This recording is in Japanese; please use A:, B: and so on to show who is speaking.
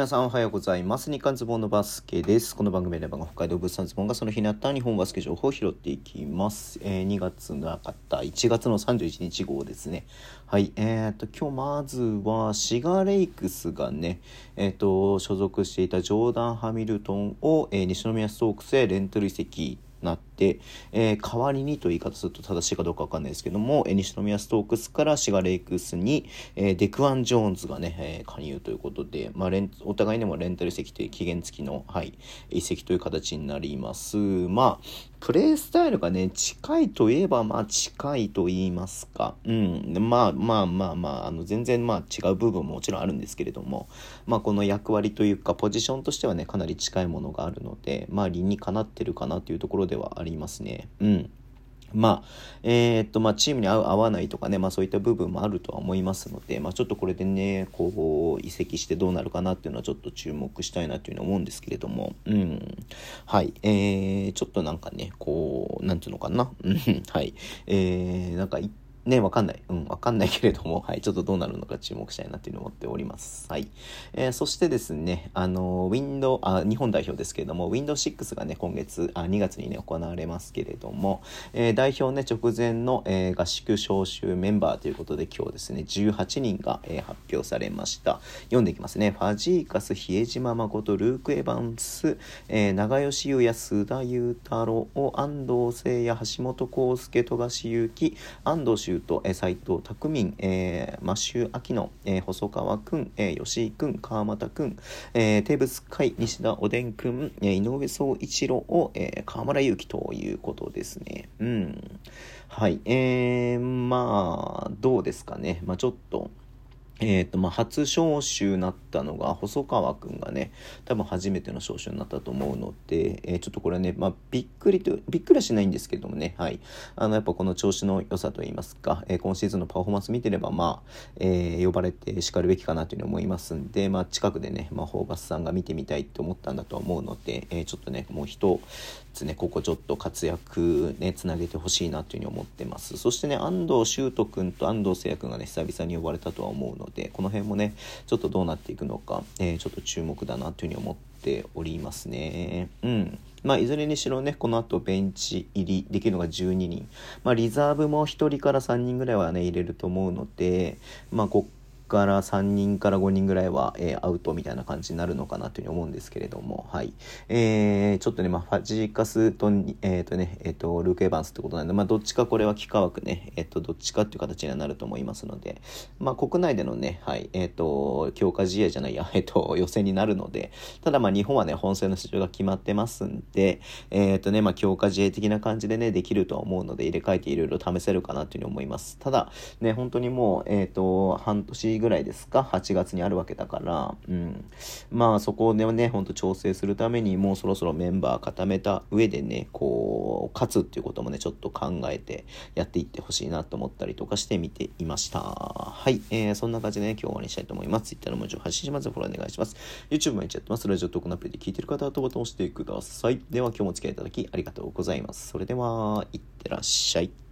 A: 皆さんおはようございます。日刊ズボンのバスケです。この番組では北海道物産ズボンがその日にあった日本バスケ情報を拾っていきます。えー、2月なかった1月の31日号ですね。はい。えー、っと、今日まずはシガレイクスがね、えー、っと、所属していたジョーダン・ハミルトンを、えー、西宮ストークスへレントル移籍なって、えー代わりにという言い方すると正しいかどうかわかんないですけども、えー西宮ストークスからシガレイクスに、えーデクアン・ジョーンズがね、え加入ということで、まあ、レンお互いにもレンタル移籍という期限付きの、はい、移籍という形になります。まあ、プレイスタイルがね、近いといえば、まあ、近いと言いますか。うん。まあまあまあまあ、あの、全然まあ違う部分ももちろんあるんですけれども、まあ、この役割というか、ポジションとしてはね、かなり近いものがあるので、まあ、理にかなってるかなというところではありますね。うん。まあ、えーっと、まあ、チームに合う、合わないとかね、まあ、そういった部分もあるとは思いますので、まあ、ちょっとこれでね、こう、移籍してどうなるかなっていうのはちょっと注目したいなというのは思うんですけれども、うん。はい。えー、ちょっとなんかね、こう、なんていうのかな。うんはい。えー、なんか、ね、わかんない。うん、わかんないけれども、はい、ちょっとどうなるのか注目したいなというのを思っております。はい。えーそしてですね、あの、ウィンドウ、あ、日本代表ですけれども、ウィンドウ6がね、今月、あ、2月にね、行われますけれども、えー代表ね、直前の、えー合宿招集メンバーということで、今日ですね、18人が、えー発表されました。読んでいきますね。ファジーカス、比江島誠、ルーク・エヴァンス、えー長吉優也、須田裕太郎、安藤聖也、橋本康介、富樫勇樹、安藤修斗、えー斉藤拓民、えーマシュー・アキノ、えー細川くん、えー吉井くん、川又くん、えーテーブス海、西田おでんくん、えー井上総一郎を、えー河村勇輝ということですね。うん。はい。えー、まあ、どうですかね。まあちょっと、えーとまあ、初招集になったのが細川くんがね多分初めての招集になったと思うので、えーちょっとこれね、まあ、びっくりとびっくりはしないんですけどもね、はい、あのやっぱこの調子の良さといいますか、えー今シーズンのパフォーマンス見てれば、まあえー呼ばれてしかるべきかなというふうに思いますんで、まあ、近くでね、まあ、ホーバスさんが見てみたいって思ったんだと思うので、えちょっとねもう一つねここちょっと活躍ねつなげてほしいなというふうに思ってます。そしてね安藤修斗君と安藤聖也君がね久々に呼ばれたとは思うのででこの辺もねちょっとどうなっていくのか、えーちょっと注目だなというふうに思っておりますねうんまあ、いずれにしろね、この後ベンチ入りできるのが12人。まあ、リザーブも1人から3人ぐらいはね、入れると思うので、まあ、こっから3人から5人ぐらいは、えーアウトみたいな感じになるのかなというふうに思うんですけれども、はい。えーちょっとね、まあ、ファジーカスと、えっ、とね、えっ、と、ルーク・エヴァンスってことなんで、まあ、どっちかこれは幾何学ね、えっ、と、どっちかっていう形にはなると思いますので、まあ、国内でのね、はい、えっ、と、強化試合じゃないや、えっ、と、予選になるので、ただまあ、日本はね、本戦の出場が決まってますんで、えっ、とね、まあ、強化試合的な感じでね、できるとは思うので、入れ替えていろいろ試せるかなというふうに思います。ただ、ね、本当にもう、えっ、と、半年ぐらいですか、8月にあるわけだから、うん。まあ、そこでね、本当調整するために、もうそろそろメンバー固めた上でね、こう、勝つっていうこともね、ちょっと考えてやっていってほしいなと思ったりとかして見ていました。はい。えー、そんな感じでね、今日は終わりにしたいと思います。Twitter の文字を発信します。フォローお願いします。YouTube 毎日やってます。ラジオトークのアプリで聞いてる方はボタンを押してください。では、今日もお付き合いいただきありがとうございます。それでは、いってらっしゃい。